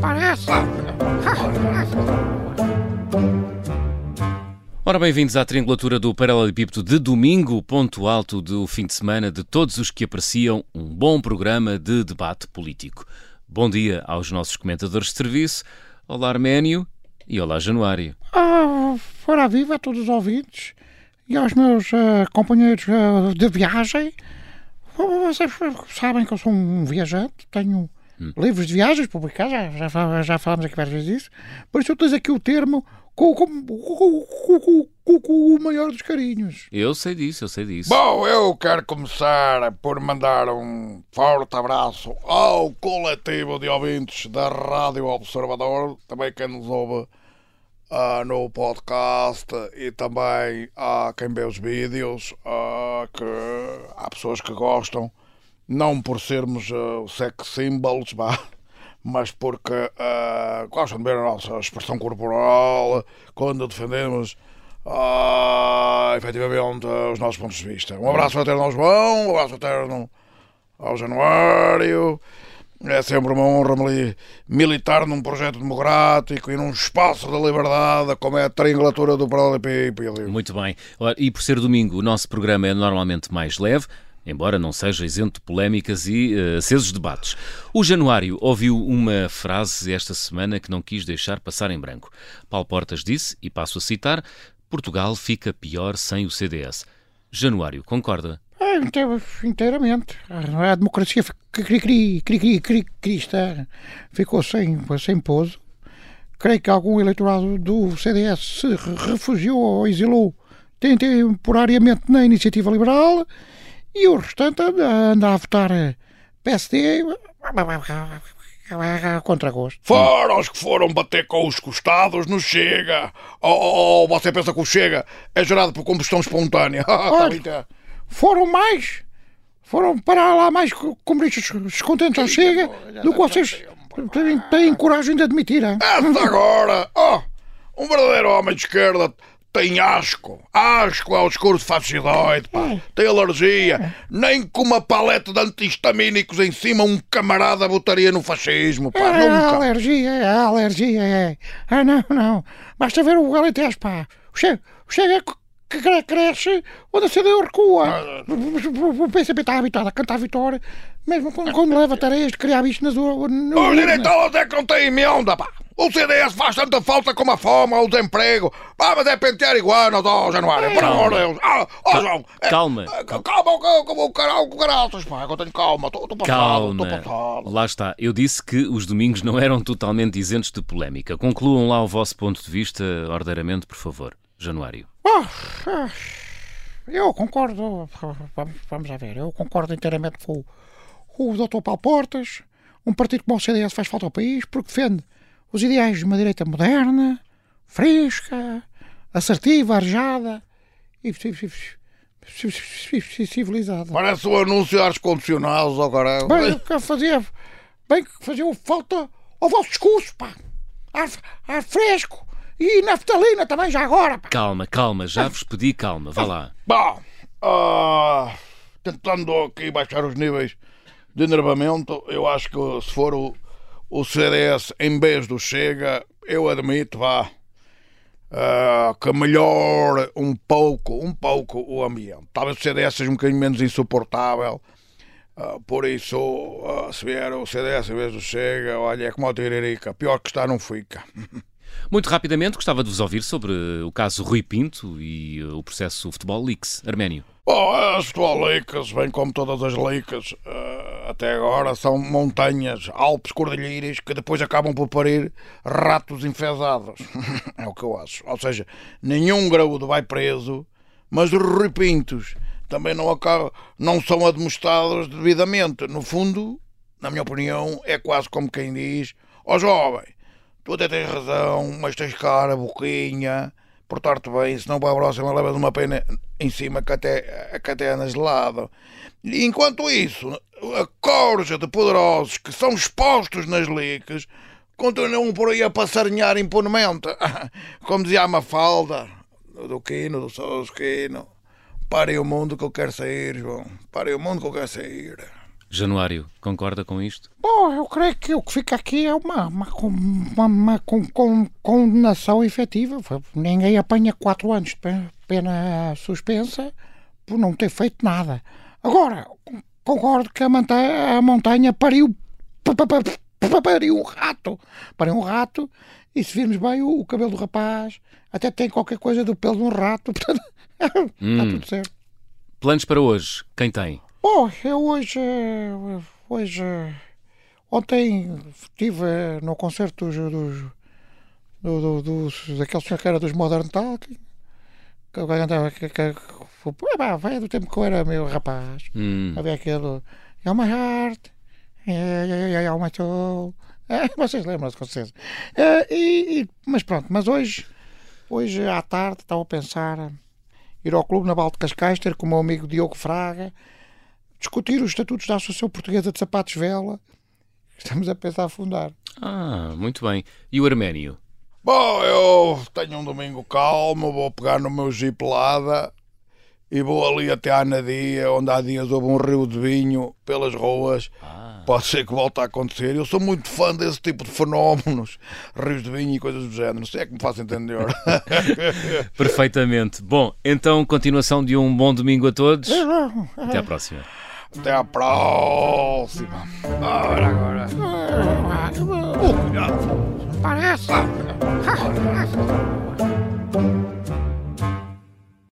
parece. Ora, bem-vindos à triangulatura do Paralelepípedo de domingo, ponto alto do fim de semana de todos os que apreciam um bom programa de debate político. Bom dia aos nossos comentadores de serviço. Olá, Arménio. E olá, Januário. Ah, fora viva a todos os ouvintes e aos meus uh, companheiros uh, de viagem. Vocês sabem que eu sou um viajante, tenho hum. livros de viagens publicados, já, já, já falamos aqui várias vezes disso. Por isso eu utilizo aqui o termo com, com, com, com, o maior dos carinhos. Eu sei disso, eu sei disso. Bom, eu quero começar por mandar um forte abraço ao coletivo de ouvintes da Rádio Observador, também quem nos ouve uh, no podcast e também a quem vê os vídeos, uh, que há pessoas que gostam, não por sermos uh, sex symbols, mas porque uh, gostam de ver a nossa expressão corporal quando defendemos uh, efetivamente os nossos pontos de vista. Um abraço fraterno ao João, um abraço fraterno ao Januário é sempre uma honra militar num projeto democrático e num espaço de liberdade, como é a triangulatura do Paralelepípedo. Muito bem. E por ser domingo, o nosso programa é normalmente mais leve, embora não seja isento de polémicas e uh, acesos debates. O Januário ouviu uma frase esta semana que não quis deixar passar em branco. Paulo Portas disse, e passo a citar, Portugal fica pior sem o CDS. Januário, concorda? É, inteiramente. A democracia cristã ficou sem, sem pouso. Creio que algum eleitorado do CDS se refugiou ou exilou temporariamente na iniciativa liberal e o restante anda, anda a votar PSD contra gosto. Foram os que foram bater com os costados no Chega. Ou, ou, ou você pensa que o Chega é gerado por combustão espontânea? Olha, foram mais, foram para lá mais comunistas descontentes ao Chega do que vocês têm, têm coragem de admitir. Hein? agora, oh, um verdadeiro homem de esquerda tem asco, asco ao discurso fascidoide, pá. É. tem alergia, nem com uma paleta de antihistamínicos em cima um camarada botaria no fascismo, pá, é, nunca. alergia, é, alergia, é. Ah, não, não, basta ver o Alentejo, pá. O Chega, o Chega que cresce onde a CDU recua. O PCP está habituado a cantar vitória, mesmo quando, quando leva tareias de criar bichos nas urnas. Os direitores é que não têm emenda, pá. O CDS faz tanta falta como a fome, o desemprego. Pá, mas é pentear iguanas, ó, oh, Januário, por amor de Deus. Ah, ó, João. Calma. É, calma, calma, o caralho, caraças, pá, eu tenho calma, estou passado, Calma. passado. Lá está. Eu disse que os domingos não eram totalmente isentos de polémica. Concluam lá o vosso ponto de vista, ordeiramente, por favor. Januário. Oh, eu concordo, vamos a ver, eu concordo inteiramente com, com o Dr. Paulo Portas. Um partido como o CDS faz falta ao país porque defende os ideais de uma direita moderna, fresca, assertiva, arejada e civilizada. Parece o anúncio de ar-condicionados, oh, caralho. Bem, que fazia, bem que fazia falta ao vosso discurso, pá. Ar, ar fresco, e naftalina também, já agora. Calma, calma, já vos pedi calma, vá lá. Bom, uh, tentando aqui baixar os níveis de enervamento, eu acho que se for o, o CDS em vez do Chega, eu admito, vá, uh, que melhore um pouco, um pouco o ambiente. Talvez o CDS seja um bocadinho menos insuportável. Uh, por isso, uh, se vier o CDS em vez do Chega, olha, é como o Tiririca, pior que está não fica. Muito rapidamente, gostava de vos ouvir sobre o caso Rui Pinto e o processo Futebol Leaks. Arménio. Bom, as Futebol Leaks, bem como todas as leaks, uh, até agora são montanhas, Alpes, cordilheiras, que depois acabam por parir ratos enfesados. é o que eu acho. Ou seja, nenhum graúdo vai preso, mas os Rui Pintos também não, acabam, não são admoestados devidamente. No fundo, na minha opinião, é quase como quem diz: Ó oh, jovem, tu até tens razão, mas tens cara, boquinha, portar-te bem, senão para a próxima levas uma pena em cima que até, que até andas. E enquanto isso, a corja de poderosos que são expostos nas leaks continuam por aí a passarinhar impunemente. Como dizia a Mafalda, do Quino, do Sousa Quino. Parem o mundo que eu quero sair, João. Parem o mundo que eu quero sair. Januário, concorda com isto? Bom, eu creio que o que fica aqui é uma, uma, uma, uma condenação efetiva. Ninguém apanha quatro anos de pe- pena suspensa por não ter feito nada. Agora, concordo que a montanha, a montanha pariu, pa- pa- pa- pa- pariu um rato. Pariu um rato e se virmos bem o, o cabelo do rapaz até tem qualquer coisa do pelo de um rato. Portanto, está Hum. tudo certo. Planos para hoje, quem tem? Bom, eu hoje. hoje ontem estive no concerto dos. dos do, do, dos- daquele senhor que era dos Modern Talking. Que. Que, que, que, vai do tempo que eu era meu rapaz. Hum, Havia aquele. É my heart. É, my soul. É, vocês lembram-se com certeza. E, e- mas pronto, mas hoje, hoje à tarde estava a pensar ir ao Clube Naval de Cascais, ter com o meu amigo Diogo Fraga, discutir os estatutos da Associação Portuguesa de Sapatos Vela. Estamos a pensar a fundar. Ah, muito bem. E o Arménio? Bom, eu tenho um domingo calmo, vou pegar no meu jeep Lada e vou ali até à Nadia, onde há dias houve um rio de vinho pelas ruas. Pode ser que volte a acontecer. Eu sou muito fã desse tipo de fenómenos, rios de vinho e coisas do género. Se é que me faço entender. Perfeitamente. Bom, então, continuação de um bom domingo a todos. Até à próxima. Até à próxima. Ora, agora. Parece.